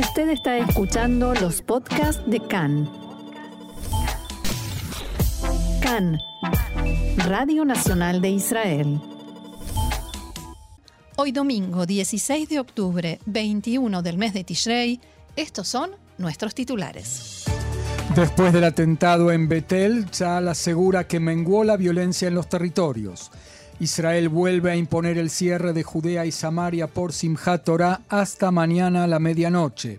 Usted está escuchando los podcasts de CAN. CAN, Radio Nacional de Israel. Hoy domingo 16 de octubre, 21 del mes de Tishrei, estos son nuestros titulares. Después del atentado en Betel, Chal asegura que menguó la violencia en los territorios. Israel vuelve a imponer el cierre de Judea y Samaria por Simchat Torah hasta mañana a la medianoche.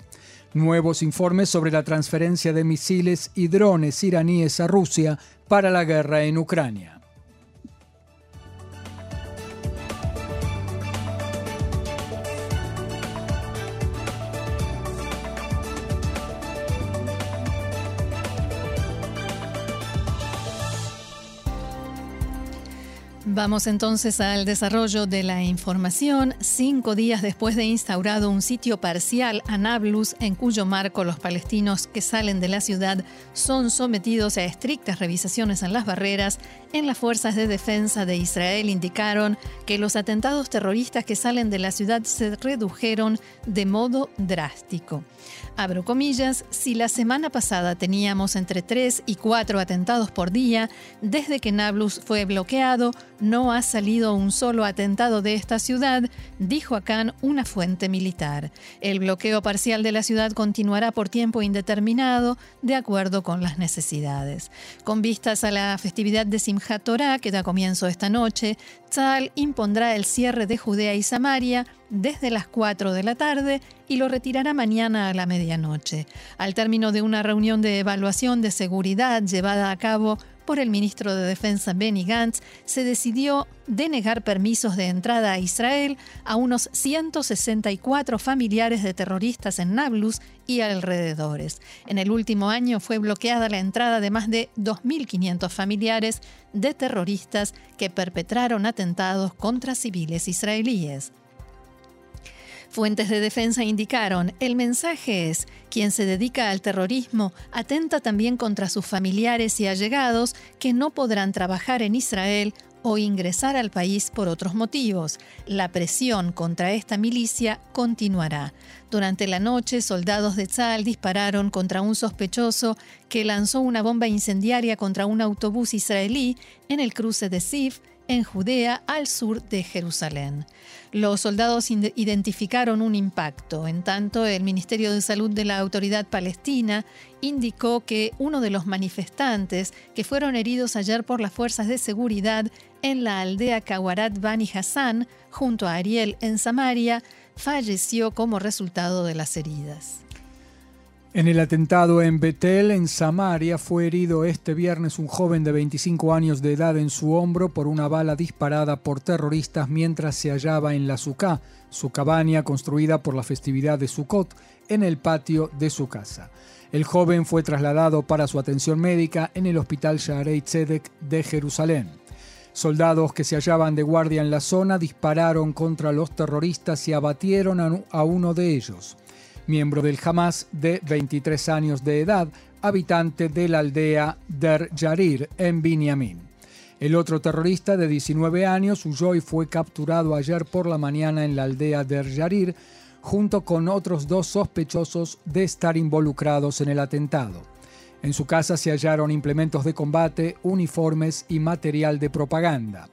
Nuevos informes sobre la transferencia de misiles y drones iraníes a Rusia para la guerra en Ucrania. Vamos entonces al desarrollo de la información. Cinco días después de instaurado un sitio parcial a Nablus, en cuyo marco los palestinos que salen de la ciudad son sometidos a estrictas revisaciones en las barreras, en las fuerzas de defensa de Israel indicaron que los atentados terroristas que salen de la ciudad se redujeron de modo drástico. Abro comillas, si la semana pasada teníamos entre tres y cuatro atentados por día, desde que Nablus fue bloqueado, no ha salido un solo atentado de esta ciudad, dijo a Khan una fuente militar. El bloqueo parcial de la ciudad continuará por tiempo indeterminado, de acuerdo con las necesidades. Con vistas a la festividad de Simchat Torah, que da comienzo esta noche, Tzal impondrá el cierre de Judea y Samaria desde las 4 de la tarde y lo retirará mañana a la medianoche. Al término de una reunión de evaluación de seguridad llevada a cabo por el ministro de Defensa Benny Gantz, se decidió denegar permisos de entrada a Israel a unos 164 familiares de terroristas en Nablus y alrededores. En el último año fue bloqueada la entrada de más de 2.500 familiares de terroristas que perpetraron atentados contra civiles israelíes. Fuentes de defensa indicaron, el mensaje es, quien se dedica al terrorismo atenta también contra sus familiares y allegados que no podrán trabajar en Israel o ingresar al país por otros motivos. La presión contra esta milicia continuará. Durante la noche, soldados de Tzal dispararon contra un sospechoso que lanzó una bomba incendiaria contra un autobús israelí en el cruce de Sif, en Judea, al sur de Jerusalén. Los soldados identificaron un impacto. En tanto, el Ministerio de Salud de la Autoridad Palestina indicó que uno de los manifestantes que fueron heridos ayer por las fuerzas de seguridad en la aldea Kawarat Bani Hassan, junto a Ariel en Samaria, falleció como resultado de las heridas. En el atentado en Betel, en Samaria, fue herido este viernes un joven de 25 años de edad en su hombro por una bala disparada por terroristas mientras se hallaba en la Sukkah, su cabaña construida por la festividad de Sukkot, en el patio de su casa. El joven fue trasladado para su atención médica en el hospital Shaarei Tzedek de Jerusalén. Soldados que se hallaban de guardia en la zona dispararon contra los terroristas y abatieron a uno de ellos miembro del Hamas de 23 años de edad, habitante de la aldea Der Yarir en Binyamin. El otro terrorista de 19 años huyó y fue capturado ayer por la mañana en la aldea Der Yarir, junto con otros dos sospechosos de estar involucrados en el atentado. En su casa se hallaron implementos de combate, uniformes y material de propaganda.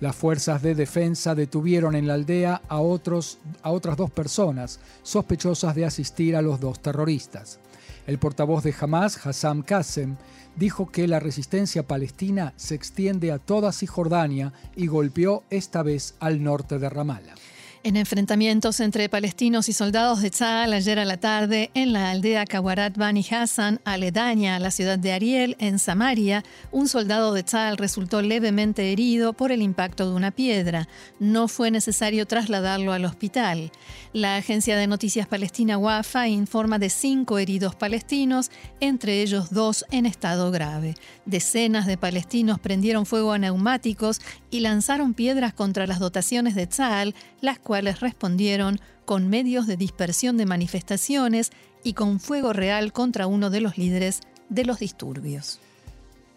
Las fuerzas de defensa detuvieron en la aldea a, otros, a otras dos personas sospechosas de asistir a los dos terroristas. El portavoz de Hamas, Hassam Qasem, dijo que la resistencia palestina se extiende a toda Cisjordania y golpeó esta vez al norte de Ramallah. En enfrentamientos entre palestinos y soldados de Tzal ayer a la tarde en la aldea Kawarat Bani Hassan, aledaña a la ciudad de Ariel, en Samaria, un soldado de Tzal resultó levemente herido por el impacto de una piedra. No fue necesario trasladarlo al hospital. La agencia de noticias palestina WAFA informa de cinco heridos palestinos, entre ellos dos en estado grave. Decenas de palestinos prendieron fuego a neumáticos y lanzaron piedras contra las dotaciones de Tzal, las respondieron con medios de dispersión de manifestaciones y con fuego real contra uno de los líderes de los disturbios.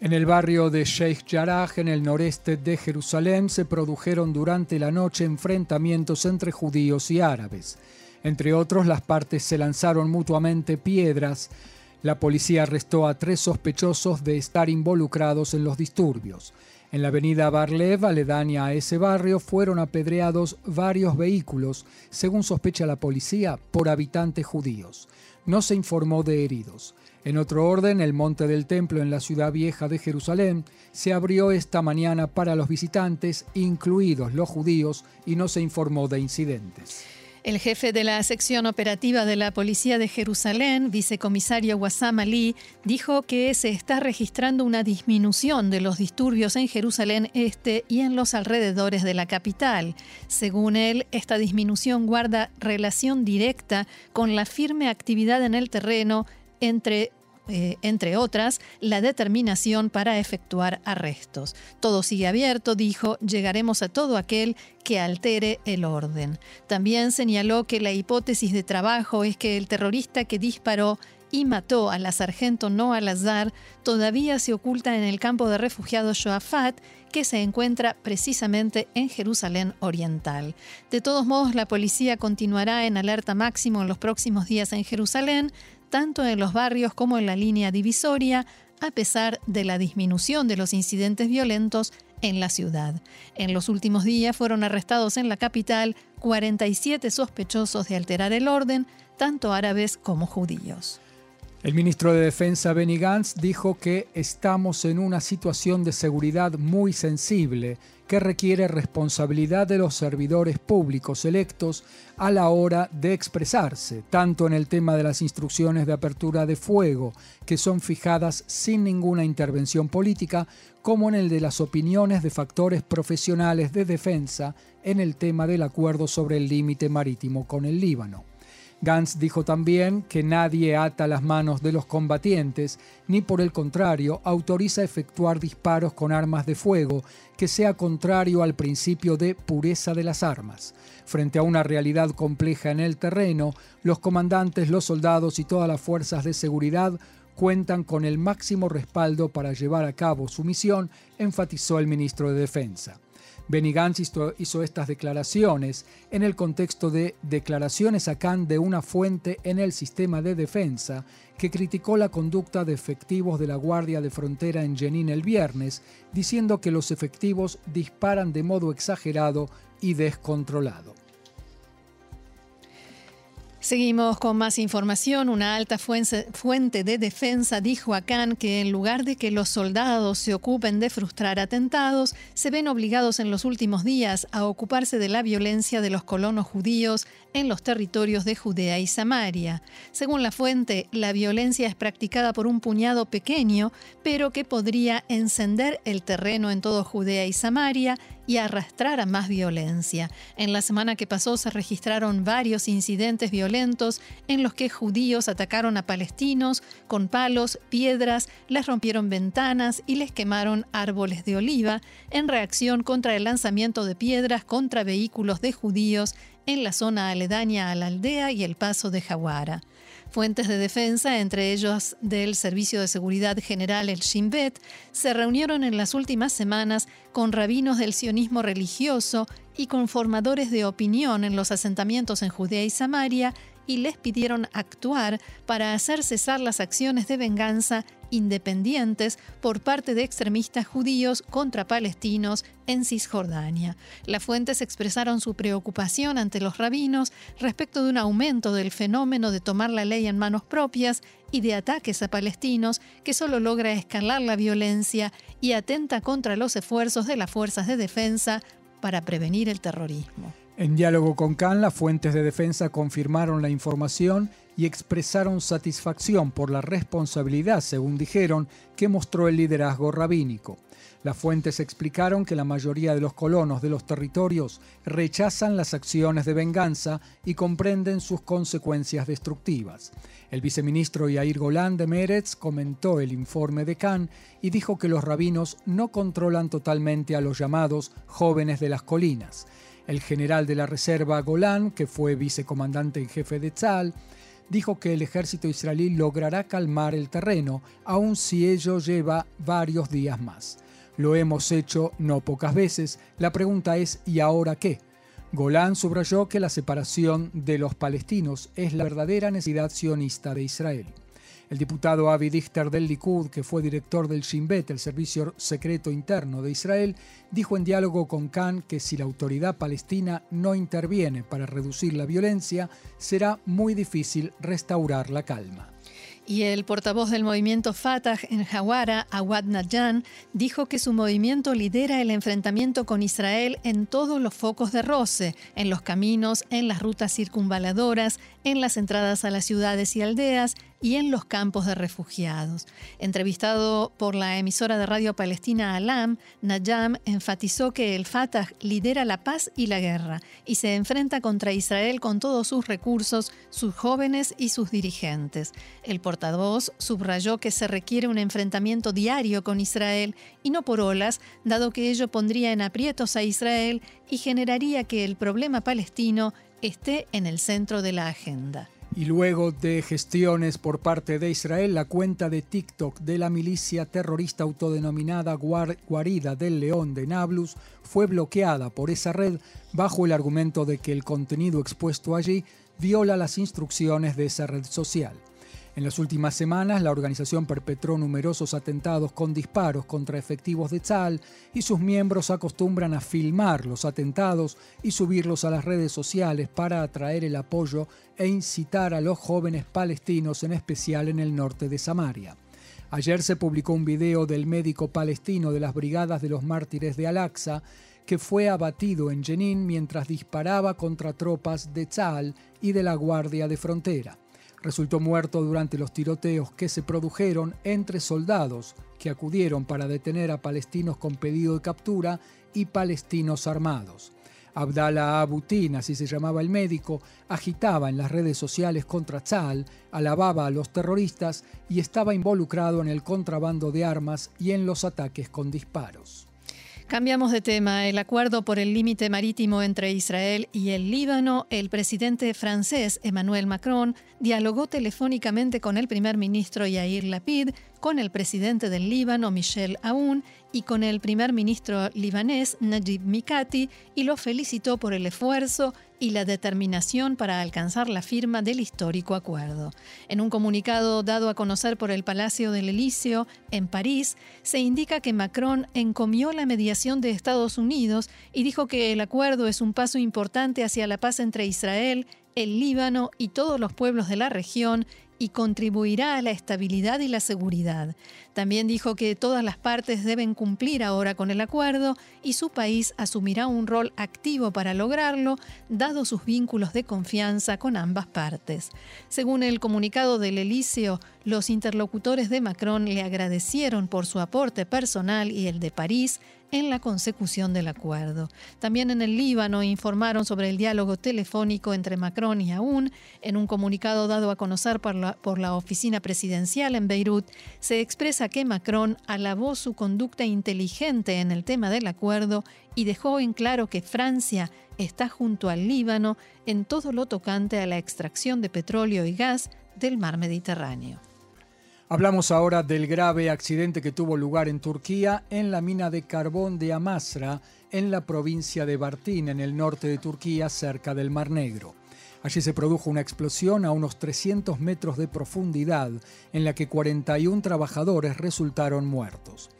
En el barrio de Sheikh Jarrah, en el noreste de Jerusalén, se produjeron durante la noche enfrentamientos entre judíos y árabes. Entre otros, las partes se lanzaron mutuamente piedras. La policía arrestó a tres sospechosos de estar involucrados en los disturbios. En la avenida Barlev, aledaña a ese barrio, fueron apedreados varios vehículos, según sospecha la policía, por habitantes judíos. No se informó de heridos. En otro orden, el Monte del Templo en la ciudad vieja de Jerusalén se abrió esta mañana para los visitantes, incluidos los judíos, y no se informó de incidentes. El jefe de la sección operativa de la Policía de Jerusalén, vicecomisario Wassam Ali, dijo que se está registrando una disminución de los disturbios en Jerusalén Este y en los alrededores de la capital. Según él, esta disminución guarda relación directa con la firme actividad en el terreno entre eh, entre otras, la determinación para efectuar arrestos. Todo sigue abierto, dijo, llegaremos a todo aquel que altere el orden. También señaló que la hipótesis de trabajo es que el terrorista que disparó y mató a la sargento Noah Lazar todavía se oculta en el campo de refugiados Shoafat, que se encuentra precisamente en Jerusalén Oriental. De todos modos, la policía continuará en alerta máximo en los próximos días en Jerusalén, tanto en los barrios como en la línea divisoria, a pesar de la disminución de los incidentes violentos en la ciudad. En los últimos días fueron arrestados en la capital 47 sospechosos de alterar el orden, tanto árabes como judíos. El ministro de Defensa Benny Gantz dijo que estamos en una situación de seguridad muy sensible que requiere responsabilidad de los servidores públicos electos a la hora de expresarse, tanto en el tema de las instrucciones de apertura de fuego, que son fijadas sin ninguna intervención política, como en el de las opiniones de factores profesionales de defensa en el tema del acuerdo sobre el límite marítimo con el Líbano. Gantz dijo también que nadie ata las manos de los combatientes, ni por el contrario autoriza efectuar disparos con armas de fuego que sea contrario al principio de pureza de las armas. Frente a una realidad compleja en el terreno, los comandantes, los soldados y todas las fuerzas de seguridad cuentan con el máximo respaldo para llevar a cabo su misión, enfatizó el ministro de Defensa. Benny hizo, estas declaraciones en el contexto de declaraciones a de una fuente en el sistema de defensa que criticó la conducta de efectivos de la Guardia de Frontera en Jenin el viernes, diciendo que los efectivos disparan de modo exagerado y descontrolado. Seguimos con más información. Una alta fuente de defensa dijo a Khan que en lugar de que los soldados se ocupen de frustrar atentados, se ven obligados en los últimos días a ocuparse de la violencia de los colonos judíos en los territorios de Judea y Samaria. Según la fuente, la violencia es practicada por un puñado pequeño, pero que podría encender el terreno en todo Judea y Samaria y arrastrar a más violencia. En la semana que pasó se registraron varios incidentes violentos en los que judíos atacaron a palestinos con palos, piedras, les rompieron ventanas y les quemaron árboles de oliva en reacción contra el lanzamiento de piedras contra vehículos de judíos en la zona aledaña a la aldea y el paso de Jawara. Fuentes de defensa, entre ellos del Servicio de Seguridad General, el Shin Bet, se reunieron en las últimas semanas con rabinos del sionismo religioso y con formadores de opinión en los asentamientos en Judea y Samaria y les pidieron actuar para hacer cesar las acciones de venganza independientes por parte de extremistas judíos contra palestinos en Cisjordania. Las fuentes expresaron su preocupación ante los rabinos respecto de un aumento del fenómeno de tomar la ley en manos propias y de ataques a palestinos que solo logra escalar la violencia y atenta contra los esfuerzos de las fuerzas de defensa para prevenir el terrorismo. En diálogo con Khan, las fuentes de defensa confirmaron la información y expresaron satisfacción por la responsabilidad, según dijeron, que mostró el liderazgo rabínico. Las fuentes explicaron que la mayoría de los colonos de los territorios rechazan las acciones de venganza y comprenden sus consecuencias destructivas. El viceministro Yair Golan de Meretz comentó el informe de Khan y dijo que los rabinos no controlan totalmente a los llamados jóvenes de las colinas. El general de la Reserva Golán, que fue vicecomandante en jefe de Tzal, dijo que el ejército israelí logrará calmar el terreno, aun si ello lleva varios días más. Lo hemos hecho no pocas veces, la pregunta es ¿y ahora qué? Golán subrayó que la separación de los palestinos es la verdadera necesidad sionista de Israel. El diputado Avi Dichter del Likud, que fue director del Shin Bet, el servicio secreto interno de Israel, dijo en diálogo con Khan que si la autoridad palestina no interviene para reducir la violencia, será muy difícil restaurar la calma. Y el portavoz del movimiento Fatah en Hawara, Awad Najan, dijo que su movimiento lidera el enfrentamiento con Israel en todos los focos de roce, en los caminos, en las rutas circunvaladoras, en las entradas a las ciudades y aldeas y en los campos de refugiados. Entrevistado por la emisora de radio palestina Alam, Najam enfatizó que el Fatah lidera la paz y la guerra y se enfrenta contra Israel con todos sus recursos, sus jóvenes y sus dirigentes. El portavoz subrayó que se requiere un enfrentamiento diario con Israel y no por olas, dado que ello pondría en aprietos a Israel y generaría que el problema palestino esté en el centro de la agenda. Y luego de gestiones por parte de Israel, la cuenta de TikTok de la milicia terrorista autodenominada Guarida del León de Nablus fue bloqueada por esa red bajo el argumento de que el contenido expuesto allí viola las instrucciones de esa red social. En las últimas semanas, la organización perpetró numerosos atentados con disparos contra efectivos de Tzal y sus miembros acostumbran a filmar los atentados y subirlos a las redes sociales para atraer el apoyo e incitar a los jóvenes palestinos, en especial en el norte de Samaria. Ayer se publicó un video del médico palestino de las Brigadas de los Mártires de Al-Aqsa que fue abatido en Jenin mientras disparaba contra tropas de Tzal y de la Guardia de Frontera resultó muerto durante los tiroteos que se produjeron entre soldados que acudieron para detener a palestinos con pedido de captura y palestinos armados. Abdallah Abutin, así se llamaba el médico, agitaba en las redes sociales contra Tzal, alababa a los terroristas y estaba involucrado en el contrabando de armas y en los ataques con disparos. Cambiamos de tema. El acuerdo por el límite marítimo entre Israel y el Líbano, el presidente francés Emmanuel Macron dialogó telefónicamente con el primer ministro Yair Lapid, con el presidente del Líbano Michel Aoun y con el primer ministro libanés Najib Mikati y lo felicitó por el esfuerzo y la determinación para alcanzar la firma del histórico acuerdo. En un comunicado dado a conocer por el Palacio del Elíseo en París, se indica que Macron encomió la mediación de Estados Unidos y dijo que el acuerdo es un paso importante hacia la paz entre Israel, el Líbano y todos los pueblos de la región y contribuirá a la estabilidad y la seguridad. También dijo que todas las partes deben cumplir ahora con el acuerdo y su país asumirá un rol activo para lograrlo, dado sus vínculos de confianza con ambas partes. Según el comunicado del Elíseo, los interlocutores de Macron le agradecieron por su aporte personal y el de París en la consecución del acuerdo. También en el Líbano informaron sobre el diálogo telefónico entre Macron y Aoun. En un comunicado dado a conocer por la, por la oficina presidencial en Beirut, se expresa que Macron alabó su conducta inteligente en el tema del acuerdo y dejó en claro que Francia está junto al Líbano en todo lo tocante a la extracción de petróleo y gas del mar Mediterráneo. Hablamos ahora del grave accidente que tuvo lugar en Turquía en la mina de carbón de Amasra, en la provincia de Bartín, en el norte de Turquía, cerca del Mar Negro. Allí se produjo una explosión a unos 300 metros de profundidad, en la que 41 trabajadores resultaron muertos.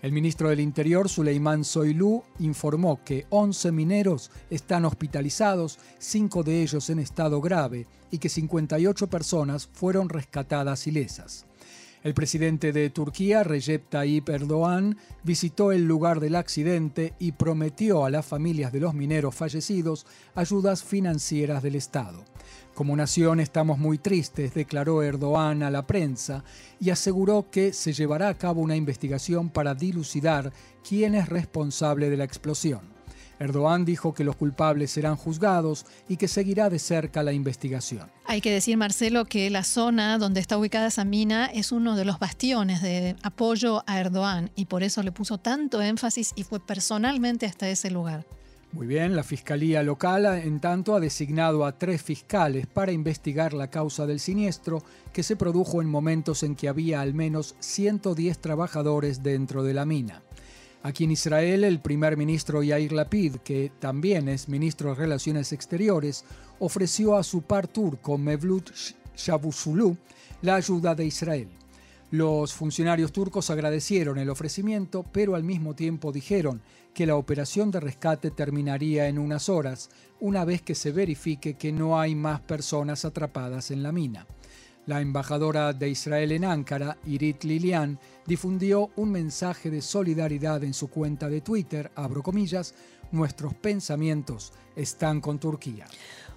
El ministro del Interior, Suleiman Soilú, informó que 11 mineros están hospitalizados, 5 de ellos en estado grave, y que 58 personas fueron rescatadas ilesas. El presidente de Turquía, Recep Tayyip Erdogan, visitó el lugar del accidente y prometió a las familias de los mineros fallecidos ayudas financieras del Estado. Como nación estamos muy tristes, declaró Erdogan a la prensa y aseguró que se llevará a cabo una investigación para dilucidar quién es responsable de la explosión. Erdogan dijo que los culpables serán juzgados y que seguirá de cerca la investigación. Hay que decir, Marcelo, que la zona donde está ubicada esa mina es uno de los bastiones de apoyo a Erdogan y por eso le puso tanto énfasis y fue personalmente hasta ese lugar. Muy bien, la Fiscalía Local, en tanto, ha designado a tres fiscales para investigar la causa del siniestro que se produjo en momentos en que había al menos 110 trabajadores dentro de la mina. Aquí en Israel, el primer ministro Yair Lapid, que también es ministro de Relaciones Exteriores, ofreció a su par turco Mevlut Cavusoglu la ayuda de Israel. Los funcionarios turcos agradecieron el ofrecimiento, pero al mismo tiempo dijeron que la operación de rescate terminaría en unas horas, una vez que se verifique que no hay más personas atrapadas en la mina. La embajadora de Israel en Ankara, Irit Lilian, difundió un mensaje de solidaridad en su cuenta de Twitter, abro nuestros pensamientos están con Turquía.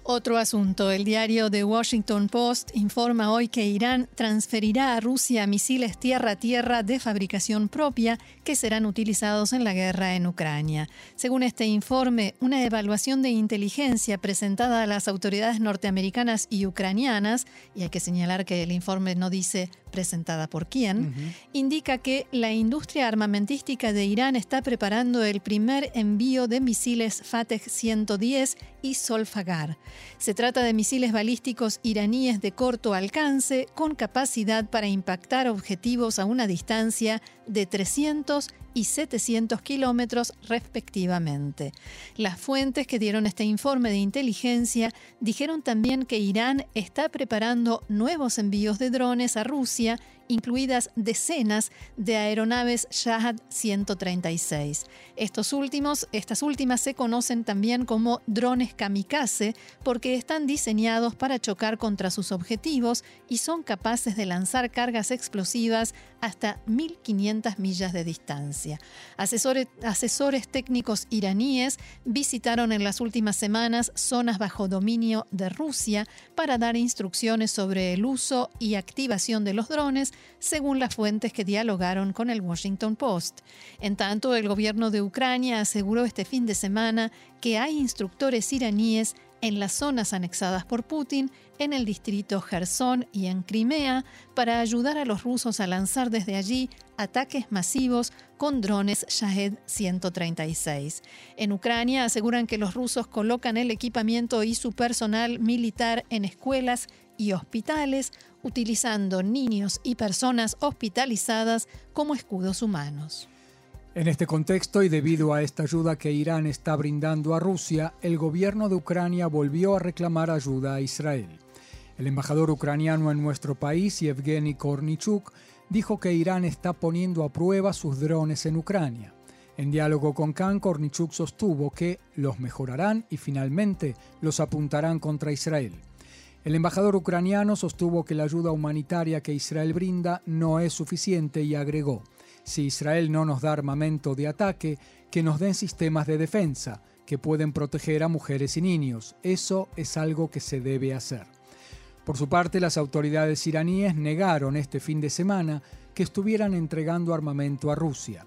Otro asunto. El diario The Washington Post informa hoy que Irán transferirá a Rusia misiles tierra-tierra de fabricación propia que serán utilizados en la guerra en Ucrania. Según este informe, una evaluación de inteligencia presentada a las autoridades norteamericanas y ucranianas, y hay que señalar que el informe no dice presentada por quién, indica que la industria armamentística de Irán está preparando el primer envío de misiles Fateh 110 y Solfagar. Se trata de misiles balísticos iraníes de corto alcance con capacidad para impactar objetivos a una distancia de 300 y 700 kilómetros respectivamente. Las fuentes que dieron este informe de inteligencia dijeron también que Irán está preparando nuevos envíos de drones a Rusia, hier incluidas decenas de aeronaves Shahad 136. Estos últimos, estas últimas se conocen también como drones kamikaze porque están diseñados para chocar contra sus objetivos y son capaces de lanzar cargas explosivas hasta 1500 millas de distancia. Asesores, asesores técnicos iraníes visitaron en las últimas semanas zonas bajo dominio de Rusia para dar instrucciones sobre el uso y activación de los drones, según las fuentes que dialogaron con el Washington Post. En tanto, el gobierno de Ucrania aseguró este fin de semana que hay instructores iraníes en las zonas anexadas por Putin, en el distrito Gerson y en Crimea, para ayudar a los rusos a lanzar desde allí ataques masivos con drones Shahed 136. En Ucrania aseguran que los rusos colocan el equipamiento y su personal militar en escuelas y hospitales, utilizando niños y personas hospitalizadas como escudos humanos. En este contexto y debido a esta ayuda que Irán está brindando a Rusia, el gobierno de Ucrania volvió a reclamar ayuda a Israel. El embajador ucraniano en nuestro país, Yevgeny Kornichuk, dijo que Irán está poniendo a prueba sus drones en Ucrania. En diálogo con Khan, Kornichuk sostuvo que los mejorarán y finalmente los apuntarán contra Israel. El embajador ucraniano sostuvo que la ayuda humanitaria que Israel brinda no es suficiente y agregó, si Israel no nos da armamento de ataque, que nos den sistemas de defensa que pueden proteger a mujeres y niños. Eso es algo que se debe hacer. Por su parte, las autoridades iraníes negaron este fin de semana que estuvieran entregando armamento a Rusia.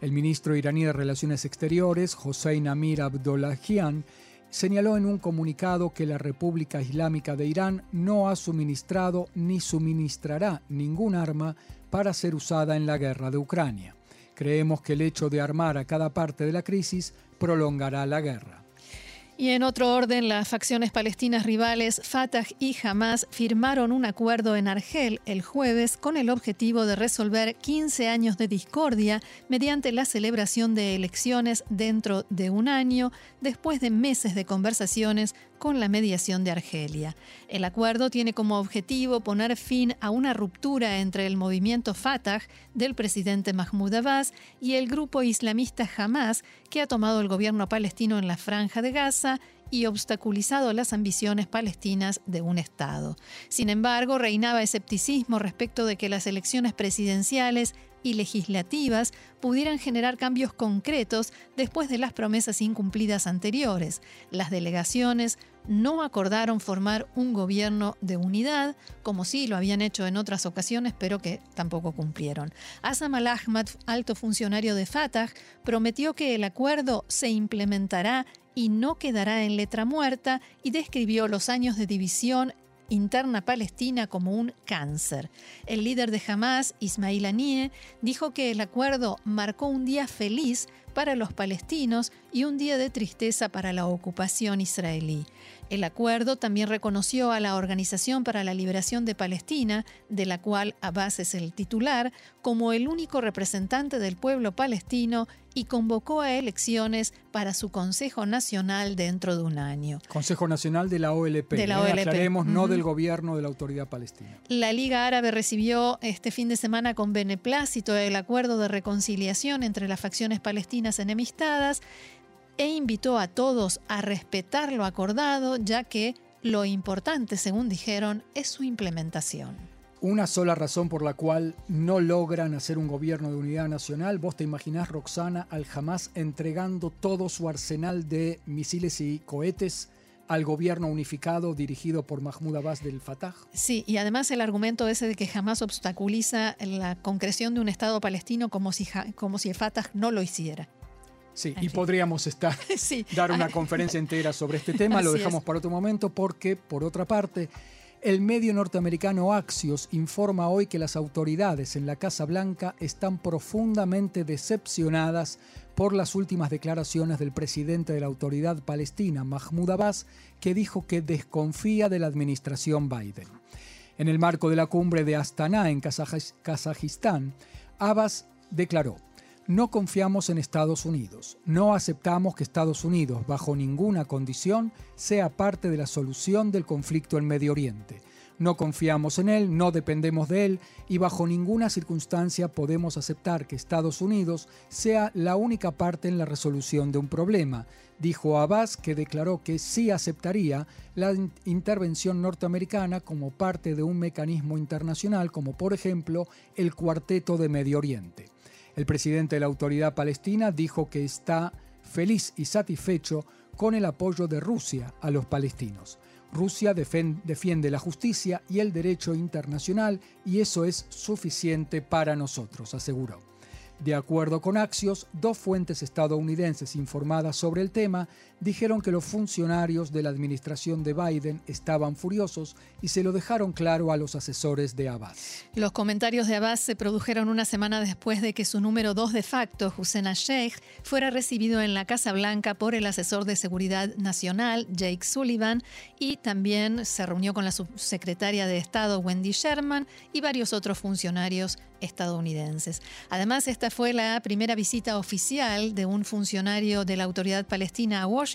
El ministro iraní de Relaciones Exteriores, Hossein Amir Abdollahian, señaló en un comunicado que la República Islámica de Irán no ha suministrado ni suministrará ningún arma para ser usada en la guerra de Ucrania. Creemos que el hecho de armar a cada parte de la crisis prolongará la guerra. Y en otro orden, las facciones palestinas rivales Fatah y Hamas firmaron un acuerdo en Argel el jueves con el objetivo de resolver 15 años de discordia mediante la celebración de elecciones dentro de un año, después de meses de conversaciones con la mediación de Argelia. El acuerdo tiene como objetivo poner fin a una ruptura entre el movimiento Fatah del presidente Mahmoud Abbas y el grupo islamista Hamas que ha tomado el gobierno palestino en la franja de Gaza y obstaculizado las ambiciones palestinas de un Estado. Sin embargo, reinaba escepticismo respecto de que las elecciones presidenciales y legislativas pudieran generar cambios concretos después de las promesas incumplidas anteriores. Las delegaciones no acordaron formar un gobierno de unidad, como sí lo habían hecho en otras ocasiones, pero que tampoco cumplieron. Asam al-Ahmad, alto funcionario de Fatah, prometió que el acuerdo se implementará y no quedará en letra muerta y describió los años de división interna palestina como un cáncer. El líder de Hamas, Ismail Haniyeh, dijo que el acuerdo marcó un día feliz para los palestinos y un día de tristeza para la ocupación israelí. El acuerdo también reconoció a la Organización para la Liberación de Palestina, de la cual Abbas es el titular, como el único representante del pueblo palestino y convocó a elecciones para su Consejo Nacional dentro de un año. Consejo Nacional de la OLP. De la OLP. Aclaremos, no del gobierno de la Autoridad Palestina. La Liga Árabe recibió este fin de semana con beneplácito el acuerdo de reconciliación entre las facciones palestinas enemistadas e invitó a todos a respetar lo acordado, ya que lo importante, según dijeron, es su implementación una sola razón por la cual no logran hacer un gobierno de unidad nacional. Vos te imaginás, Roxana, al Hamas entregando todo su arsenal de misiles y cohetes al gobierno unificado dirigido por Mahmoud Abbas del Fatah. Sí, y además el argumento ese de que jamás obstaculiza la concreción de un Estado palestino como si, como si el Fatah no lo hiciera. Sí, y podríamos estar, dar una conferencia entera sobre este tema, lo dejamos para otro momento porque, por otra parte, el medio norteamericano Axios informa hoy que las autoridades en la Casa Blanca están profundamente decepcionadas por las últimas declaraciones del presidente de la autoridad palestina, Mahmoud Abbas, que dijo que desconfía de la administración Biden. En el marco de la cumbre de Astana en Kazajistán, Abbas declaró, no confiamos en Estados Unidos. No aceptamos que Estados Unidos, bajo ninguna condición, sea parte de la solución del conflicto en Medio Oriente. No confiamos en él, no dependemos de él y bajo ninguna circunstancia podemos aceptar que Estados Unidos sea la única parte en la resolución de un problema, dijo Abbas, que declaró que sí aceptaría la intervención norteamericana como parte de un mecanismo internacional como por ejemplo el Cuarteto de Medio Oriente. El presidente de la autoridad palestina dijo que está feliz y satisfecho con el apoyo de Rusia a los palestinos. Rusia defiende la justicia y el derecho internacional y eso es suficiente para nosotros, aseguró. De acuerdo con Axios, dos fuentes estadounidenses informadas sobre el tema dijeron que los funcionarios de la administración de Biden estaban furiosos y se lo dejaron claro a los asesores de Abbas. Los comentarios de Abbas se produjeron una semana después de que su número dos de facto, Hussein al-Sheikh, fuera recibido en la Casa Blanca por el asesor de Seguridad Nacional, Jake Sullivan, y también se reunió con la subsecretaria de Estado, Wendy Sherman, y varios otros funcionarios estadounidenses. Además, esta fue la primera visita oficial de un funcionario de la autoridad palestina a Washington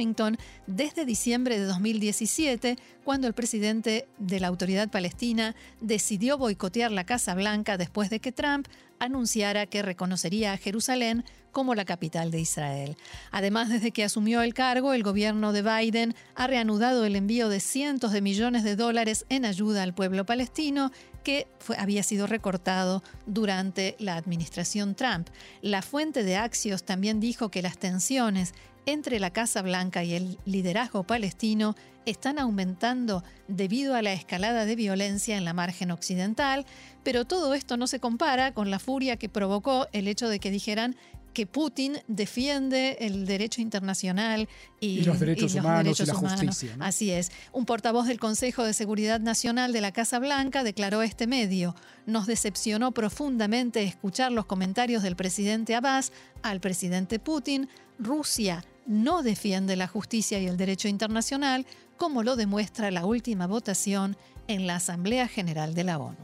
desde diciembre de 2017, cuando el presidente de la autoridad palestina decidió boicotear la Casa Blanca después de que Trump anunciara que reconocería a Jerusalén como la capital de Israel. Además, desde que asumió el cargo, el gobierno de Biden ha reanudado el envío de cientos de millones de dólares en ayuda al pueblo palestino que había sido recortado durante la administración Trump. La fuente de Axios también dijo que las tensiones entre la Casa Blanca y el liderazgo palestino están aumentando debido a la escalada de violencia en la margen occidental, pero todo esto no se compara con la furia que provocó el hecho de que dijeran que Putin defiende el derecho internacional y, los derechos humanos y la justicia. Así es. Un portavoz del Consejo de Seguridad Nacional de la Casa Blanca declaró este medio, nos decepcionó profundamente escuchar los comentarios del presidente Abbas al presidente Putin. Rusia no defiende la justicia y el derecho internacional, como lo demuestra la última votación en la Asamblea General de la ONU.